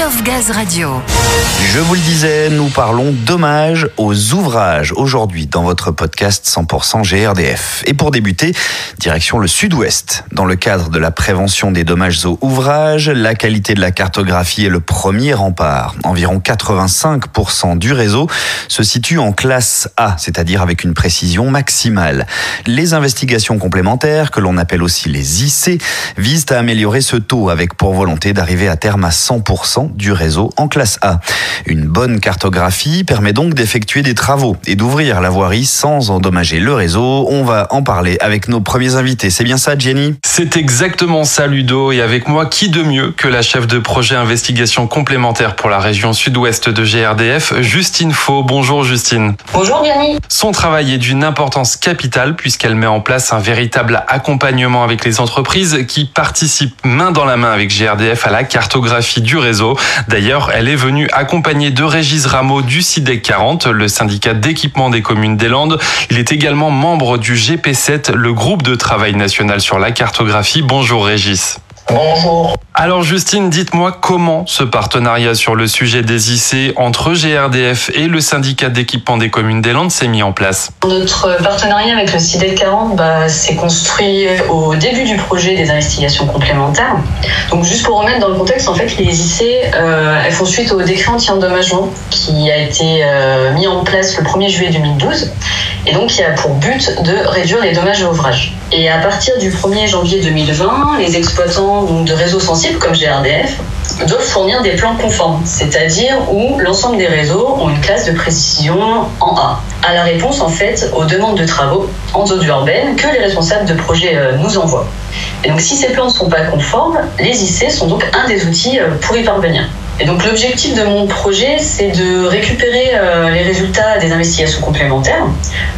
Gaz Radio. Je vous le disais, nous parlons dommages aux ouvrages aujourd'hui dans votre podcast 100% GRDF. Et pour débuter, direction le sud-ouest. Dans le cadre de la prévention des dommages aux ouvrages, la qualité de la cartographie est le premier rempart. Environ 85% du réseau se situe en classe A, c'est-à-dire avec une précision maximale. Les investigations complémentaires, que l'on appelle aussi les IC, visent à améliorer ce taux avec pour volonté d'arriver à terme à 100% du réseau en classe A. Une bonne cartographie permet donc d'effectuer des travaux et d'ouvrir la voirie sans endommager le réseau. On va en parler avec nos premiers invités. C'est bien ça, Jenny? C'est exactement ça, Ludo. Et avec moi, qui de mieux que la chef de projet investigation complémentaire pour la région sud-ouest de GRDF, Justine Faux. Bonjour, Justine. Bonjour, Jenny. Son travail est d'une importance capitale puisqu'elle met en place un véritable accompagnement avec les entreprises qui participent main dans la main avec GRDF à la cartographie du réseau. D'ailleurs, elle est venue accompagnée de Régis Rameau du CIDEC 40, le syndicat d'équipement des communes des Landes. Il est également membre du GP7, le groupe de travail national sur la cartographie. Bonjour Régis. Bonjour. Alors Justine, dites-moi comment ce partenariat sur le sujet des IC entre GRDF et le syndicat d'équipement des communes des Landes s'est mis en place. Notre partenariat avec le CIDEC 40 bah, s'est construit au début du projet des investigations complémentaires. Donc juste pour remettre dans le contexte, en fait, les IC, euh, elles font suite au décret anti-endommagement qui a été euh, mis en place le 1er juillet 2012 et donc qui a pour but de réduire les dommages à ouvrages. Et à partir du 1er janvier 2020, les exploitants de réseaux sensibles comme GRDF doivent fournir des plans conformes, c'est-à-dire où l'ensemble des réseaux ont une classe de précision en A. À la réponse en fait aux demandes de travaux en zone urbaine que les responsables de projet euh, nous envoient. Et donc si ces plans ne sont pas conformes, les IC sont donc un des outils euh, pour y parvenir. Et donc l'objectif de mon projet, c'est de récupérer euh, les résultats des investigations complémentaires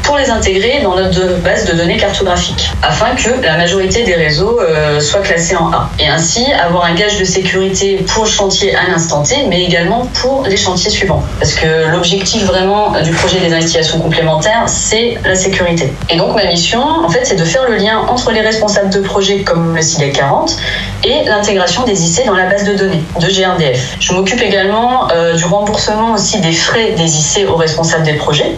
pour les intégrer dans notre base de données cartographique, afin que la majorité des réseaux euh, soient classés en A. Et ainsi avoir un gage de sécurité pour le chantier à l'instant T, mais également pour les chantiers suivants. Parce que l'objectif vraiment du projet des investigations complémentaires, c'est la sécurité. Et donc ma mission, en fait, c'est de faire le lien entre les responsables de projet comme le CIDEC 40 et l'intégration des IC dans la base de données de GRDF. M'occupe également euh, du remboursement aussi des frais des IC aux responsables des projets,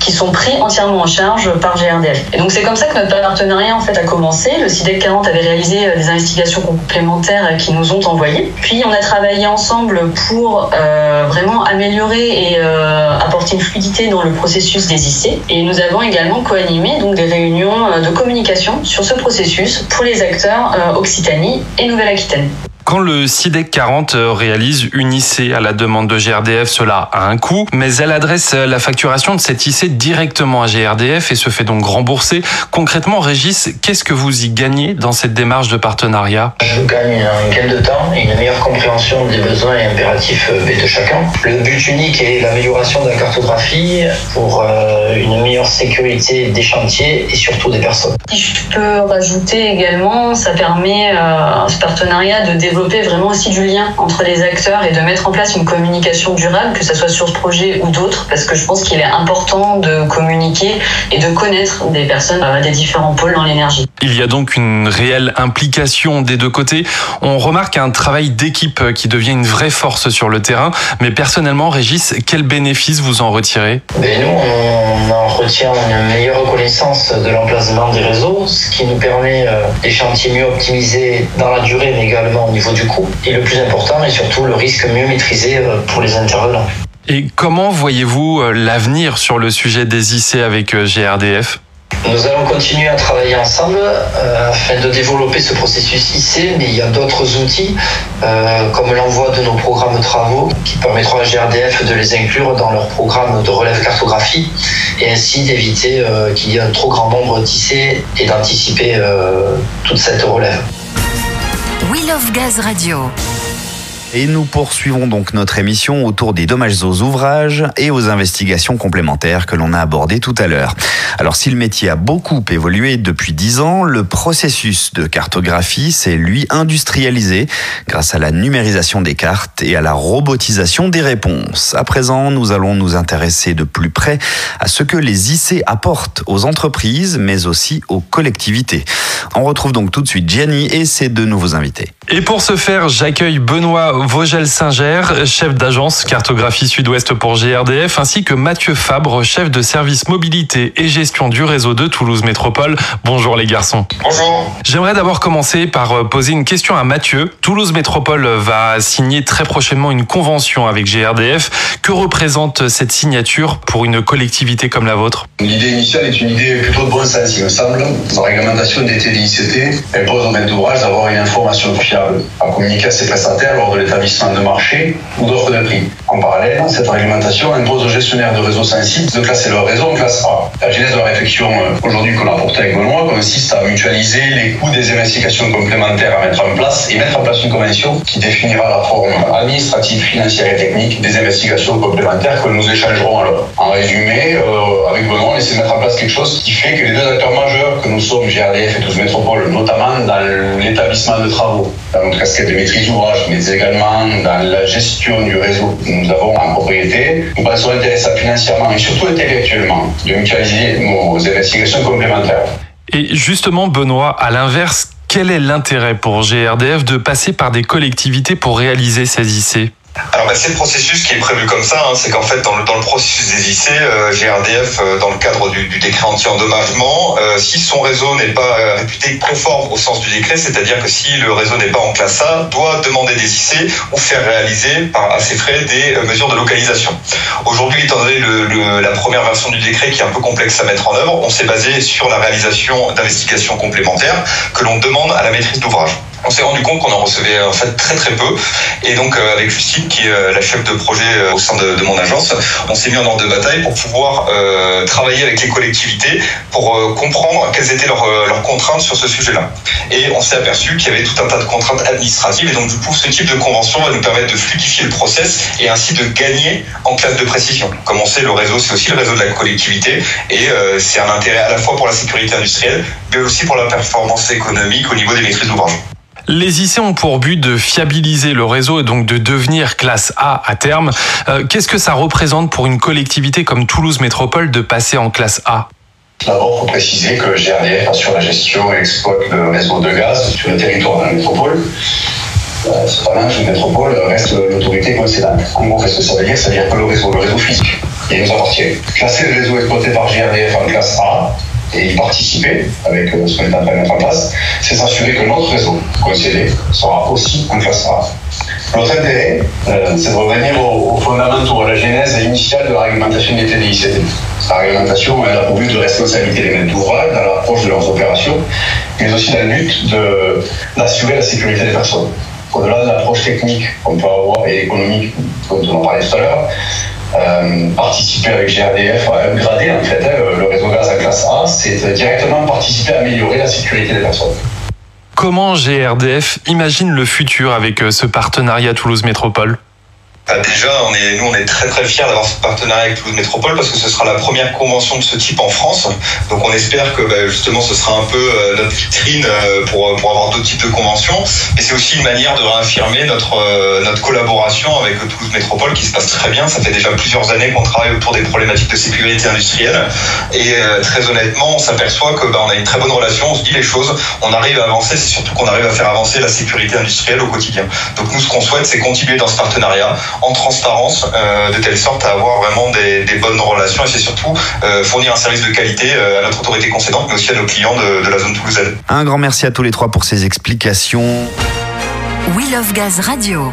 qui sont pris entièrement en charge par GRDF. Et donc c'est comme ça que notre partenariat a commencé. Le CIDEC 40 avait réalisé euh, des investigations complémentaires qui nous ont envoyées. Puis on a travaillé ensemble pour euh, vraiment améliorer et euh, apporter une fluidité dans le processus des IC. Et nous avons également co-animé des réunions euh, de communication sur ce processus pour les acteurs euh, Occitanie et Nouvelle-Aquitaine. Quand le CIDEC 40 euh, réalise une IC à la demande de GRDF, cela a un coût, mais elle adresse euh, la facturation de cette IC directement à GRDF et se fait donc rembourser. Concrètement, Régis, qu'est-ce que vous y gagnez dans cette démarche de partenariat? Je gagne un gain de temps et une meilleure compréhension des besoins et impératifs euh, de chacun. Le but unique est l'amélioration de la cartographie pour une meilleure sécurité des chantiers et surtout des personnes. Si je peux rajouter également, ça permet à ce partenariat de développer développer vraiment aussi du lien entre les acteurs et de mettre en place une communication durable, que ce soit sur ce projet ou d'autres, parce que je pense qu'il est important de communiquer et de connaître des personnes des différents pôles dans l'énergie. Il y a donc une réelle implication des deux côtés. On remarque un travail d'équipe qui devient une vraie force sur le terrain. Mais personnellement, Régis, quel bénéfice vous en retirez? Ben Nous, on en retient une meilleure reconnaissance de l'emplacement des réseaux, ce qui nous permet des chantiers mieux optimisés dans la durée, mais également au niveau du coût. Et le plus important, et surtout le risque mieux maîtrisé pour les intervenants. Et comment voyez-vous l'avenir sur le sujet des IC avec GRDF nous allons continuer à travailler ensemble euh, afin de développer ce processus IC, mais il y a d'autres outils, euh, comme l'envoi de nos programmes de travaux, qui permettront à GRDF de les inclure dans leur programme de relève cartographie, et ainsi d'éviter euh, qu'il y ait un trop grand nombre d'IC et d'anticiper euh, toute cette relève. Wheel of Gaz Radio. Et nous poursuivons donc notre émission autour des dommages aux ouvrages et aux investigations complémentaires que l'on a abordées tout à l'heure. Alors si le métier a beaucoup évolué depuis dix ans, le processus de cartographie s'est lui industrialisé grâce à la numérisation des cartes et à la robotisation des réponses. À présent, nous allons nous intéresser de plus près à ce que les IC apportent aux entreprises, mais aussi aux collectivités. On retrouve donc tout de suite Gianni et ses deux nouveaux invités. Et pour ce faire, j'accueille Benoît Vogel-Singer, chef d'agence cartographie sud-ouest pour GRDF, ainsi que Mathieu Fabre, chef de service mobilité et gestion du réseau de Toulouse Métropole. Bonjour les garçons. Bonjour. J'aimerais d'abord commencer par poser une question à Mathieu. Toulouse Métropole va signer très prochainement une convention avec GRDF. Que représente cette signature pour une collectivité comme la vôtre? L'idée initiale est une idée plutôt de bon sens, il me semble. La réglementation des TDICT impose au maître d'ouvrage d'avoir une information fiable à communiquer à ses prestataires lors de l'établissement de marché ou d'offres de prix. En parallèle, cette réglementation impose aux gestionnaires de réseaux sensibles de classer leur réseau en classe A. La genèse de la réflexion euh, aujourd'hui qu'on a portée avec Benoît consiste à mutualiser les coûts des investigations complémentaires à mettre en place et mettre en place une convention qui définira la forme administrative, financière et technique des investigations complémentaires que nous échangerons alors. En résumé, euh, avec Benoît, on essaie de mettre en place quelque chose qui fait que les deux acteurs majeurs que nous sommes, GRDF et tous Métropole, notamment dans l'établissement de travaux, dans notre casquette de maîtrise d'ouvrage, mais également dans la gestion du réseau que nous avons en propriété, nous pensons intéressant financièrement et surtout intellectuellement de mutualiser nos investigations complémentaires. Et justement, Benoît, à l'inverse, quel est l'intérêt pour GRDF de passer par des collectivités pour réaliser ces IC alors bah, c'est le processus qui est prévu comme ça, hein. c'est qu'en fait dans le, dans le processus des IC, euh, GRDF, euh, dans le cadre du, décret anti-endommagement, euh, si son réseau n'est pas réputé conforme au sens du décret, c'est-à-dire que si le réseau n'est pas en classe A, doit demander des IC ou faire réaliser par, à ses frais des mesures de localisation. Aujourd'hui, étant donné la première version du décret qui est un peu complexe à mettre en œuvre, on s'est basé sur la réalisation d'investigations complémentaires que l'on demande à la maîtrise d'ouvrage on s'est rendu compte qu'on en recevait en fait très très peu. Et donc euh, avec Justine qui est euh, la chef de projet euh, au sein de, de mon agence on s'est mis en ordre de bataille pour pouvoir euh, travailler avec les collectivités pour euh, comprendre quelles étaient leurs, leurs contraintes sur ce sujet là et on s'est aperçu qu'il y avait tout un tas de contraintes administratives. Et donc du coup ce type de convention va nous permettre de fluidifier le process et ainsi de gagner en classe de précision. Comme on sait le réseau? C'est aussi le réseau de la collectivité. Et euh, c'est un intérêt à la fois pour la sécurité industrielle mais aussi pour la performance économique au niveau des maîtrises d'ouvrage les IC ont pour but de fiabiliser le réseau et donc de devenir classe A à terme. Euh, Qu'est-ce que ça représente pour une collectivité comme Toulouse Métropole de passer en classe A? D'abord, il faut préciser que GRDF assure la gestion et exploite le réseau de gaz sur le territoire de la métropole. Euh, cependant, une métropole reste l'autorité concédante. En gros, qu'est-ce que ça veut dire Ça veut dire que le réseau, le réseau physique, il nous appartient. Classer le réseau exploité par GRDF en classe A, et y participer avec ce qu'on est en mettre en place, c'est s'assurer que notre réseau concédé sera aussi A. L'autre intérêt, euh, c'est de revenir aux, aux, fondamentaux, à la genèse initiale de la réglementation des TDICT. La réglementation, elle a pour but de responsabiliser les maîtres d'ouvrage dans l'approche de leurs opérations, mais aussi dans le but d'assurer la sécurité des personnes. Au-delà de l'approche technique qu'on peut avoir et économique dont on en parlait tout à l'heure, euh, participer avec GRDF à upgrader en fait hein, le réseau gaz à classe A, c'est directement participer à améliorer la sécurité des personnes. Comment GRDF imagine le futur avec ce partenariat Toulouse Métropole? Bah déjà, on est, nous, on est très très fiers d'avoir ce partenariat avec Toulouse Métropole parce que ce sera la première convention de ce type en France. Donc, on espère que bah, justement, ce sera un peu euh, notre vitrine euh, pour, pour avoir d'autres types de conventions. Et c'est aussi une manière de réaffirmer notre euh, notre collaboration avec Toulouse Métropole qui se passe très bien. Ça fait déjà plusieurs années qu'on travaille autour des problématiques de sécurité industrielle. Et très honnêtement, on s'aperçoit que bah, on a une très bonne relation. On se dit les choses. On arrive à avancer. C'est surtout qu'on arrive à faire avancer la sécurité industrielle au quotidien. Donc, nous, ce qu'on souhaite, c'est continuer dans ce partenariat en transparence euh, de telle sorte à avoir vraiment des, des bonnes relations et c'est surtout euh, fournir un service de qualité euh, à notre autorité concédante mais aussi à nos clients de, de la zone toulousaine. Un grand merci à tous les trois pour ces explications. We Love Gaz Radio.